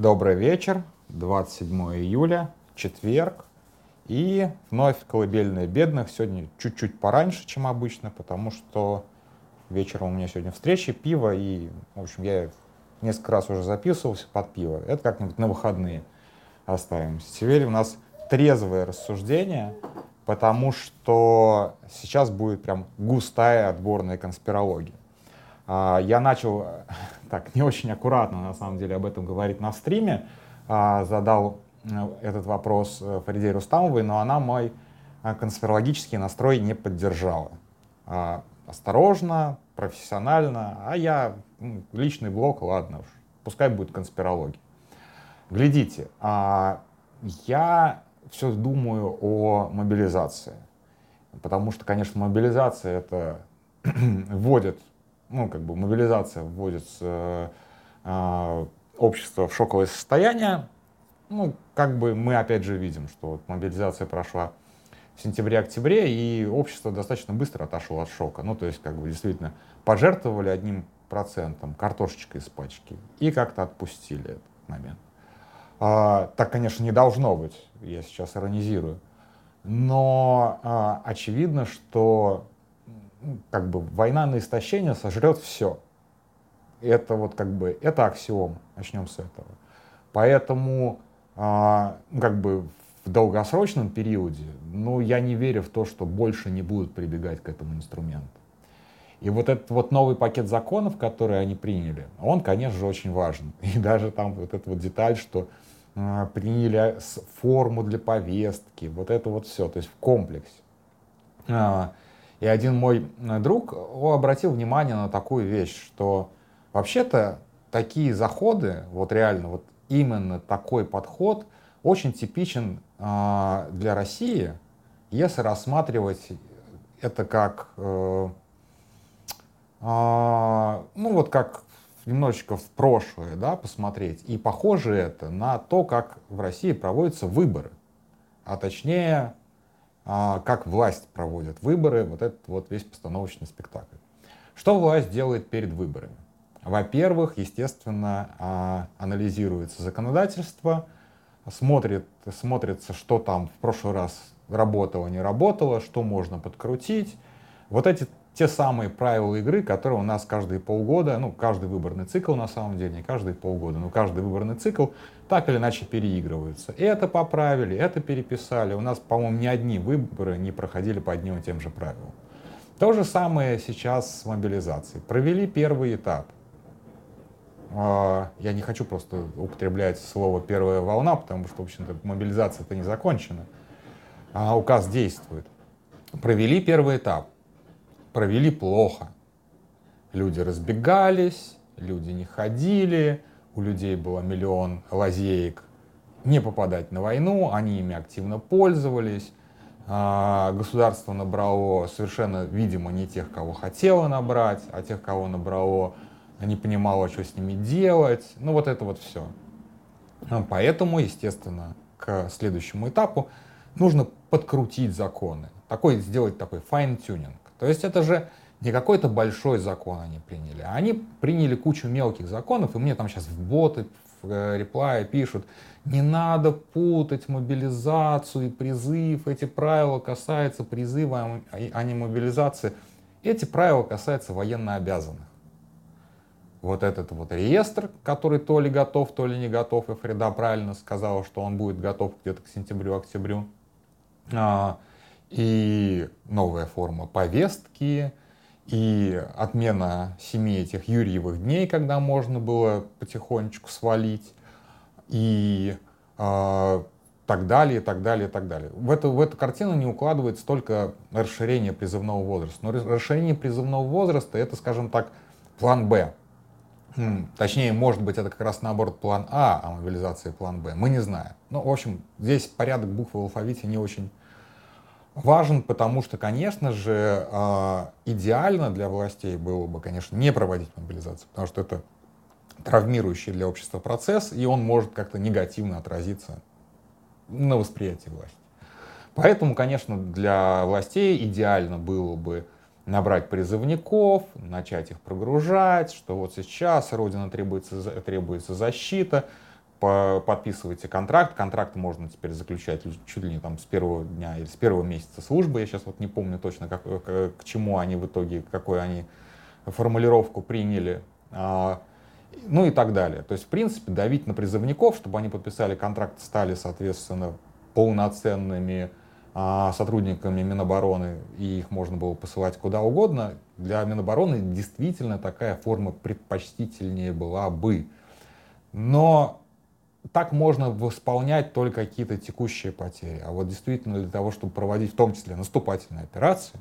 Добрый вечер, 27 июля, четверг. И вновь колыбельная бедных. Сегодня чуть-чуть пораньше, чем обычно, потому что вечером у меня сегодня встреча, пиво, и, в общем, я несколько раз уже записывался под пиво. Это как-нибудь на выходные оставим. Теперь у нас трезвое рассуждение, потому что сейчас будет прям густая отборная конспирология. А, я начал так не очень аккуратно, на самом деле, об этом говорить на стриме. А, задал э, этот вопрос э, Фариде Рустамовой, но она мой э, конспирологический настрой не поддержала. А, осторожно, профессионально, а я личный блог, ладно уж, пускай будет конспирология. Глядите, я все думаю о мобилизации, потому что, конечно, мобилизация это вводит ну, как бы мобилизация вводит э, э, общество в шоковое состояние. Ну, как бы мы опять же видим, что вот мобилизация прошла в сентябре-октябре, и общество достаточно быстро отошло от шока. Ну, то есть, как бы действительно пожертвовали одним процентом, картошечкой из пачки, и как-то отпустили этот момент. А, так, конечно, не должно быть, я сейчас иронизирую. Но а, очевидно, что как бы война на истощение сожрет все. Это вот как бы, это аксиом, начнем с этого. Поэтому, а, ну, как бы в долгосрочном периоде, ну, я не верю в то, что больше не будут прибегать к этому инструменту. И вот этот вот новый пакет законов, который они приняли, он, конечно же, очень важен. И даже там вот эта вот деталь, что э, приняли форму для повестки, вот это вот все, то есть в комплексе. А, и один мой э, друг обратил внимание на такую вещь, что вообще-то такие заходы, вот реально, вот именно такой подход очень типичен э, для России, если рассматривать это как, э, э, ну вот как немножечко в прошлое, да, посмотреть. И похоже это на то, как в России проводятся выборы, а точнее а, как власть проводит выборы, вот этот вот весь постановочный спектакль. Что власть делает перед выборами? Во-первых, естественно, а, анализируется законодательство, смотрит, смотрится, что там в прошлый раз работало, не работало, что можно подкрутить. Вот эти те самые правила игры, которые у нас каждые полгода, ну, каждый выборный цикл на самом деле, не каждые полгода, но каждый выборный цикл так или иначе переигрываются. Это поправили, это переписали. У нас, по-моему, ни одни выборы не проходили по одним и тем же правилам. То же самое сейчас с мобилизацией. Провели первый этап. А, я не хочу просто употреблять слово «первая волна», потому что, в общем-то, мобилизация-то не закончена, а указ действует. Провели первый этап провели плохо. Люди разбегались, люди не ходили, у людей было миллион лазеек не попадать на войну, они ими активно пользовались. А, государство набрало совершенно, видимо, не тех, кого хотело набрать, а тех, кого набрало, не понимало, что с ними делать. Ну вот это вот все. Поэтому, естественно, к следующему этапу нужно подкрутить законы. Такой, сделать такой fine-tuning. То есть это же не какой-то большой закон они приняли. Они приняли кучу мелких законов, и мне там сейчас в боты, в э, реплае пишут, не надо путать мобилизацию и призыв. Эти правила касаются призыва, а, а не мобилизации. Эти правила касаются военнообязанных. Вот этот вот реестр, который то ли готов, то ли не готов, и Фреда правильно сказала, что он будет готов где-то к сентябрю-октябрю. И новая форма повестки, и отмена семи этих юрьевых дней, когда можно было потихонечку свалить, и э, так далее, и так далее, и так далее. В эту, в эту картину не укладывается только расширение призывного возраста. Но расширение призывного возраста это, скажем так, план Б. Точнее, может быть, это как раз наоборот план А, а мобилизация план Б. Мы не знаем. Ну, в общем, здесь порядок букв в алфавите не очень важен, потому что, конечно же, а, идеально для властей было бы, конечно, не проводить мобилизацию, потому что это травмирующий для общества процесс, и он может как-то негативно отразиться на восприятии власти. Поэтому, конечно, для властей идеально было бы набрать призывников, начать их прогружать, что вот сейчас Родина требуется, требуется защита, подписывайте контракт. Контракт можно теперь заключать чуть ли не там с первого дня или с первого месяца службы. Я сейчас вот не помню точно, как, к, к чему они в итоге, какую они формулировку приняли. А, ну и так далее. То есть, в принципе, давить на призывников, чтобы они подписали контракт, стали, соответственно, полноценными а, сотрудниками Минобороны, и их можно было посылать куда угодно, для Минобороны действительно такая форма предпочтительнее была бы. Но так можно восполнять только какие-то текущие потери. А вот действительно для того, чтобы проводить в том числе наступательные операции,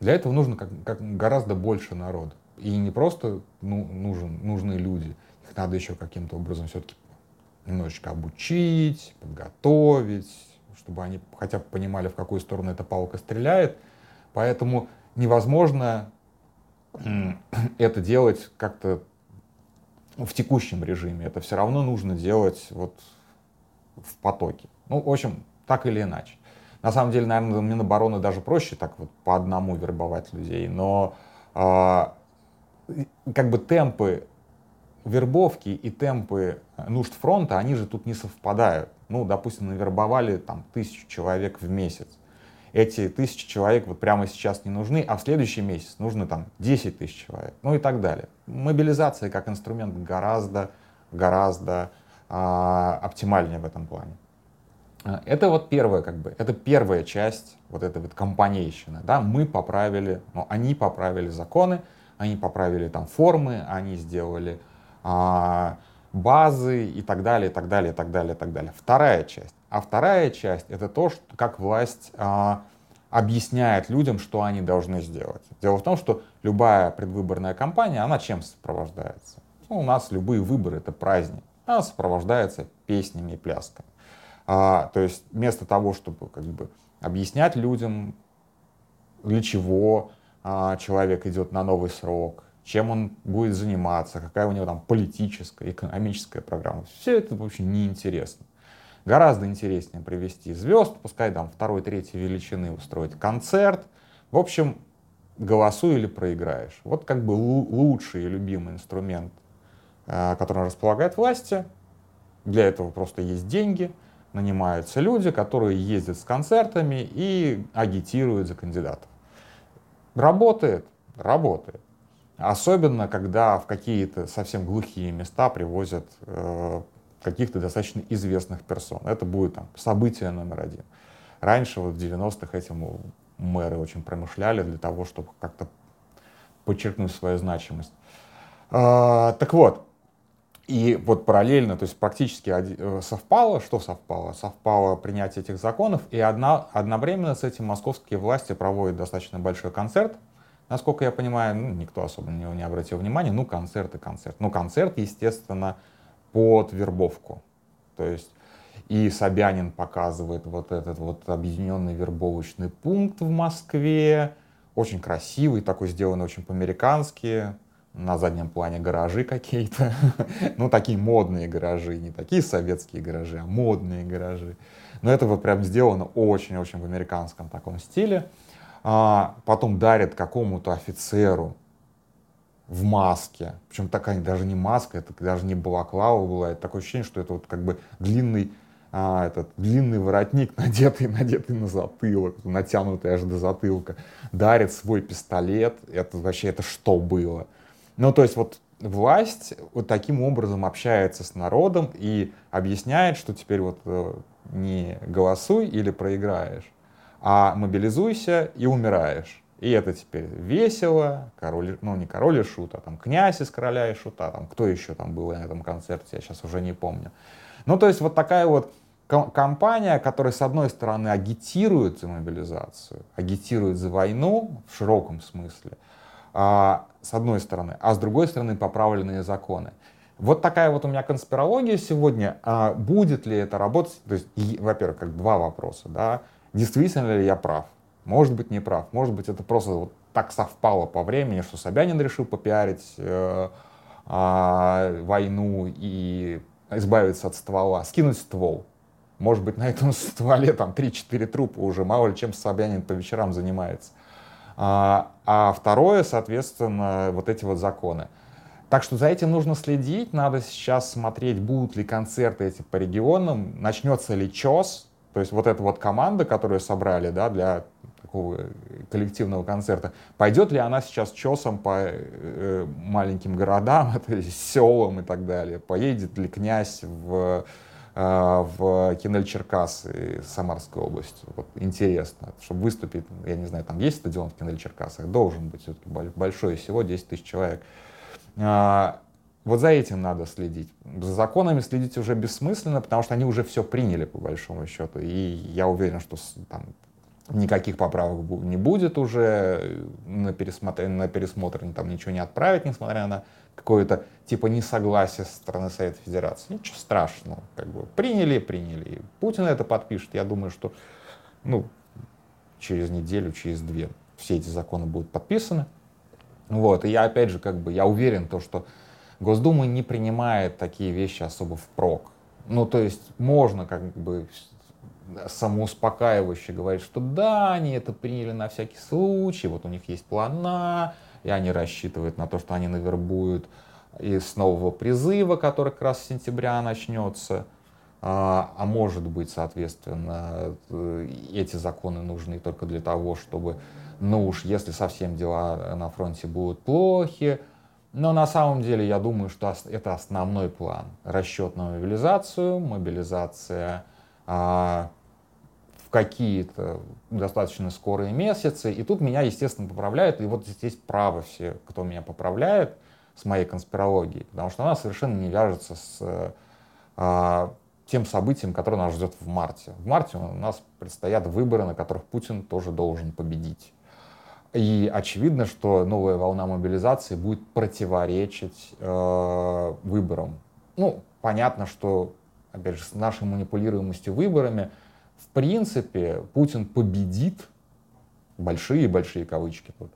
для этого нужно как, как гораздо больше народа. И не просто ну, нужен, нужны люди, их надо еще каким-то образом все-таки немножечко обучить, подготовить, чтобы они хотя бы понимали, в какую сторону эта палка стреляет. Поэтому невозможно это делать как-то в текущем режиме. Это все равно нужно делать вот в потоке. Ну, в общем, так или иначе. На самом деле, наверное, Минобороны даже проще так вот по одному вербовать людей, но э, как бы темпы вербовки и темпы нужд фронта, они же тут не совпадают. Ну, допустим, навербовали там тысячу человек в месяц. Эти тысячи человек вот прямо сейчас не нужны, а в следующий месяц нужно там 10 тысяч человек, ну и так далее. Мобилизация как инструмент гораздо, гораздо а, оптимальнее в этом плане. А, это вот первая, как бы, это первая часть вот этой вот компанейщины, да, мы поправили, ну, они поправили законы, они поправили там формы, они сделали а, базы и так далее, и так далее, и так далее, и так далее. Вторая часть. А вторая часть — это то, что, как власть а, объясняет людям, что они должны сделать. Дело в том, что любая предвыборная кампания, она чем сопровождается? Ну, у нас любые выборы — это праздник. Она сопровождается песнями и плясками. А, то есть вместо того, чтобы как бы объяснять людям, для чего а, человек идет на новый срок, чем он будет заниматься, какая у него там политическая, экономическая программа. Все это, в общем, неинтересно. Гораздо интереснее привести звезд, пускай там второй, третьей величины устроить концерт. В общем, голосуй или проиграешь. Вот как бы лучший и любимый инструмент, э, который располагает власти. Для этого просто есть деньги, нанимаются люди, которые ездят с концертами и агитируют за кандидатов. Работает? Работает. Особенно, когда в какие-то совсем глухие места привозят э, каких-то достаточно известных персон. Это будет там, событие номер один. Раньше, вот в 90-х, этим мэры очень промышляли для того, чтобы как-то подчеркнуть свою значимость. А, так вот, и вот параллельно, то есть практически э, совпало, что совпало? Совпало принятие этих законов, и одна, одновременно с этим московские власти проводят достаточно большой концерт, Насколько я понимаю, ну, никто особо на него не обратил внимания. Ну, концерт и концерт. Ну, концерт, естественно, под вербовку. То есть и Собянин показывает вот этот вот объединенный вербовочный пункт в Москве. Очень красивый, такой сделанный очень по-американски. На заднем плане гаражи какие-то. ну, такие модные гаражи. Не такие советские гаражи, а модные гаражи. Но это вот прям сделано очень-очень в американском таком стиле а, потом дарят какому-то офицеру в маске. Причем такая даже не маска, это даже не балаклава была. Это такое ощущение, что это вот как бы длинный, а, этот длинный воротник, надетый, надетый на затылок, натянутый аж до затылка. Дарит свой пистолет. Это вообще, это что было? Ну, то есть вот власть вот таким образом общается с народом и объясняет, что теперь вот э, не голосуй или проиграешь, а мобилизуйся и умираешь. И это теперь весело, король, ну не король и шут, а там князь из короля и шута, там кто еще там был на этом концерте, я сейчас уже не помню. Ну то есть вот такая вот компания, которая с одной стороны агитирует за мобилизацию, агитирует за войну в широком смысле, а, с одной стороны, а с другой стороны поправленные законы. Вот такая вот у меня конспирология сегодня. А будет ли это работать? То есть, во-первых, как два вопроса, да, действительно ли я прав. Может быть, не прав. Может быть, это просто вот так совпало по времени, что Собянин решил попиарить э, э, войну и избавиться от ствола, скинуть ствол. Может быть, на этом стволе там 3-4 трупа уже, мало ли чем Собянин по вечерам занимается. А, а второе, соответственно, вот эти вот законы. Так что за этим нужно следить, надо сейчас смотреть, будут ли концерты эти по регионам, начнется ли ЧОС, то есть вот эта вот команда, которую собрали да, для такого коллективного концерта, пойдет ли она сейчас ЧОСом по э, маленьким городам, селам и так далее, поедет ли князь в э, в Кинель Черкасы Самарской области. Вот интересно, чтобы выступить, я не знаю, там есть стадион в Кинель Черкасах, должен быть все-таки большой, всего 10 тысяч человек. А, вот за этим надо следить. За законами следить уже бессмысленно, потому что они уже все приняли, по большому счету. И я уверен, что там никаких поправок не будет уже на пересмотр, на пересмотр там ничего не отправить, несмотря на какое-то типа несогласие со стороны Совета Федерации. Ничего страшного. Как бы приняли, приняли. Путин это подпишет. Я думаю, что ну, через неделю, через две все эти законы будут подписаны. Вот, и я опять же, как бы, я уверен, то, что Госдума не принимает такие вещи особо впрок. Ну, то есть можно как бы самоуспокаивающе говорить, что да, они это приняли на всякий случай, вот у них есть плана, и они рассчитывают на то, что они навербуют из нового призыва, который как раз с сентября начнется. А, а может быть, соответственно, э, эти законы нужны только для того, чтобы ну уж если совсем дела на фронте будут плохи, но на самом деле я думаю, что это основной план. Расчет на мобилизацию, мобилизация а, в какие-то достаточно скорые месяцы. И тут меня, естественно, поправляют. И вот здесь правы все, кто меня поправляет с моей конспирологией. Потому что она совершенно не вяжется с а, тем событием, которое нас ждет в марте. В марте у нас предстоят выборы, на которых Путин тоже должен победить. И очевидно, что новая волна мобилизации будет противоречить э, выборам. Ну, понятно, что, опять же, с нашей манипулируемостью выборами, в принципе, Путин победит, большие-большие кавычки тут.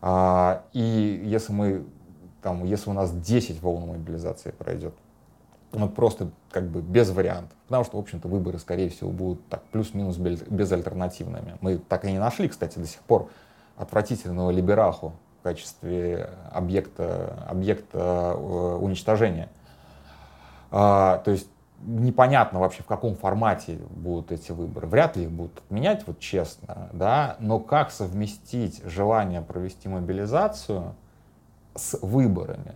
А, и если мы, там, если у нас 10 волн мобилизации пройдет, ну, просто как бы без вариантов. Потому что, в общем-то, выборы, скорее всего, будут так плюс-минус безальтернативными. Мы так и не нашли, кстати, до сих пор отвратительного либераху в качестве объекта, объекта э, уничтожения. А, то есть непонятно вообще, в каком формате будут эти выборы. Вряд ли их будут отменять, вот честно, да, но как совместить желание провести мобилизацию с выборами?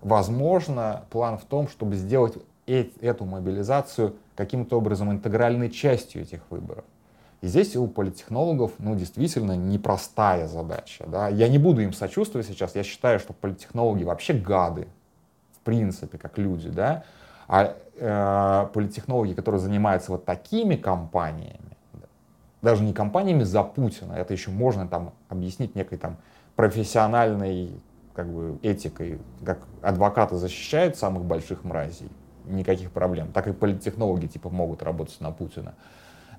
Возможно, план в том, чтобы сделать эту мобилизацию каким-то образом интегральной частью этих выборов. И здесь у политтехнологов, ну, действительно непростая задача. Да? Я не буду им сочувствовать сейчас. Я считаю, что политтехнологи вообще гады, в принципе, как люди, да. А э, политтехнологи, которые занимаются вот такими компаниями, даже не компаниями за Путина, это еще можно там объяснить некой там профессиональной как бы этикой, как адвокаты защищают самых больших мразей, никаких проблем. Так и политтехнологи типа могут работать на Путина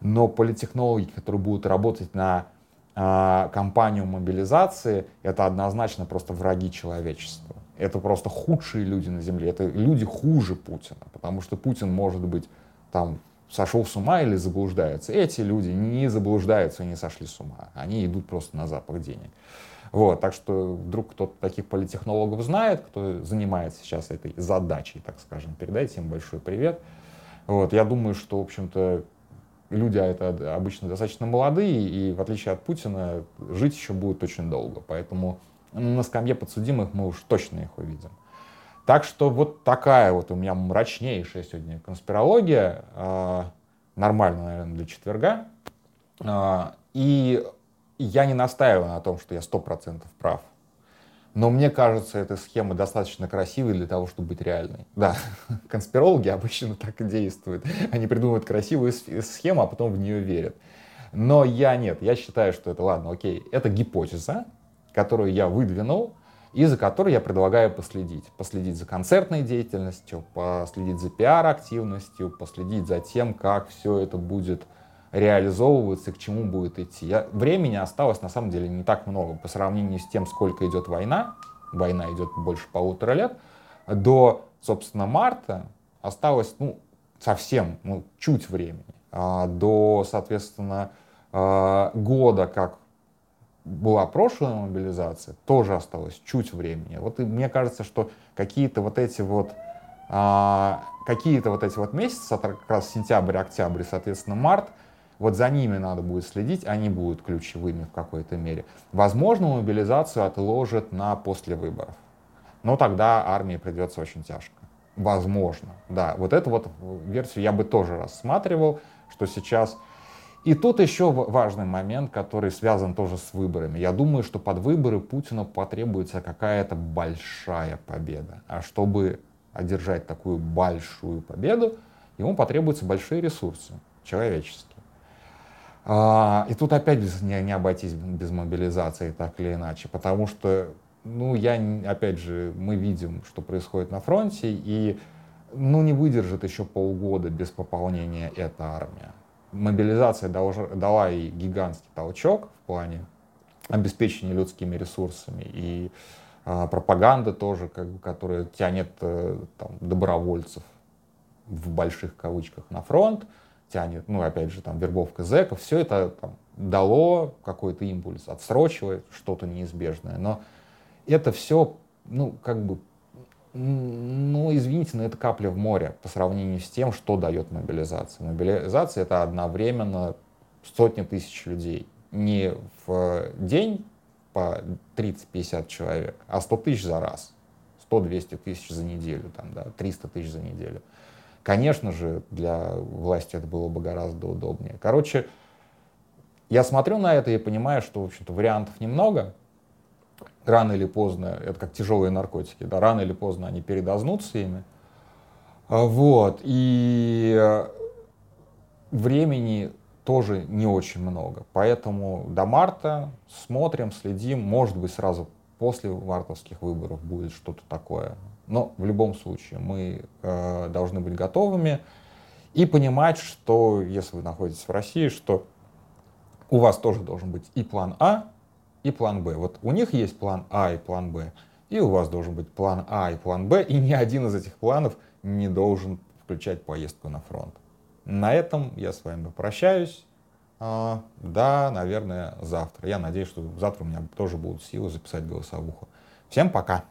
но политтехнологи, которые будут работать на э, кампанию мобилизации, это однозначно просто враги человечества. Это просто худшие люди на Земле. Это люди хуже Путина, потому что Путин может быть там сошел с ума или заблуждается. Эти люди не заблуждаются и не сошли с ума. Они идут просто на запах денег. Вот, так что вдруг кто-то таких политтехнологов знает, кто занимается сейчас этой задачей, так скажем, передайте им большой привет. Вот, я думаю, что, в общем-то, люди а это обычно достаточно молодые, и в отличие от Путина, жить еще будут очень долго. Поэтому на скамье подсудимых мы уж точно их увидим. Так что вот такая вот у меня мрачнейшая сегодня конспирология, э, нормально, наверное, для четверга. Э, и я не настаиваю на том, что я сто процентов прав. Но мне кажется, эта схема достаточно красивой для того, чтобы быть реальной. Да, конспирологи обычно так и действуют. Они придумывают красивую схему, а потом в нее верят. Но я нет, я считаю, что это, ладно, окей, это гипотеза, которую я выдвинул, и за которой я предлагаю последить. Последить за концертной деятельностью, последить за пиар-активностью, последить за тем, как все это будет реализовываться, к чему будет идти. Я, времени осталось на самом деле не так много по сравнению с тем, сколько идет война. Война идет больше полутора лет. До, собственно, марта осталось ну, совсем ну, чуть времени. А до, соответственно, а, года, как была прошлая мобилизация, тоже осталось чуть времени. Вот и мне кажется, что какие-то вот эти вот а, какие-то вот эти вот месяцы, как раз сентябрь, октябрь, соответственно, март, вот за ними надо будет следить, они будут ключевыми в какой-то мере. Возможно, мобилизацию отложат на после выборов. Но тогда армии придется очень тяжко. Возможно, да. Вот эту вот версию я бы тоже рассматривал, что сейчас... И тут еще важный момент, который связан тоже с выборами. Я думаю, что под выборы Путину потребуется какая-то большая победа. А чтобы одержать такую большую победу, ему потребуются большие ресурсы человеческие. А, и тут опять без, не, не обойтись без мобилизации, так или иначе, потому что, ну, я, опять же, мы видим, что происходит на фронте, и, ну, не выдержит еще полгода без пополнения эта армия. Мобилизация дала и гигантский толчок в плане обеспечения людскими ресурсами, и а, пропаганда тоже, как бы, которая тянет э, там, добровольцев в больших кавычках на фронт, тянет, ну, опять же, там, вербовка зэков, все это там, дало какой-то импульс, отсрочивает что-то неизбежное, но это все, ну, как бы, ну, извините, но это капля в море по сравнению с тем, что дает мобилизация. Мобилизация — это одновременно сотни тысяч людей. Не в день по 30-50 человек, а 100 тысяч за раз. 100-200 тысяч за неделю, там, да, 300 тысяч за неделю. Конечно же, для власти это было бы гораздо удобнее. Короче, я смотрю на это и понимаю, что, в общем-то, вариантов немного. Рано или поздно, это как тяжелые наркотики, да, рано или поздно они передознутся ими. А, вот, и времени тоже не очень много. Поэтому до марта смотрим, следим, может быть, сразу после мартовских выборов будет что-то такое. Но в любом случае мы э, должны быть готовыми и понимать, что если вы находитесь в России, что у вас тоже должен быть и план А, и план Б. Вот у них есть план А и план Б, и у вас должен быть план А и план Б, и ни один из этих планов не должен включать поездку на фронт. На этом я с вами прощаюсь. А, да, наверное, завтра. Я надеюсь, что завтра у меня тоже будут силы записать голосовуху. Всем пока!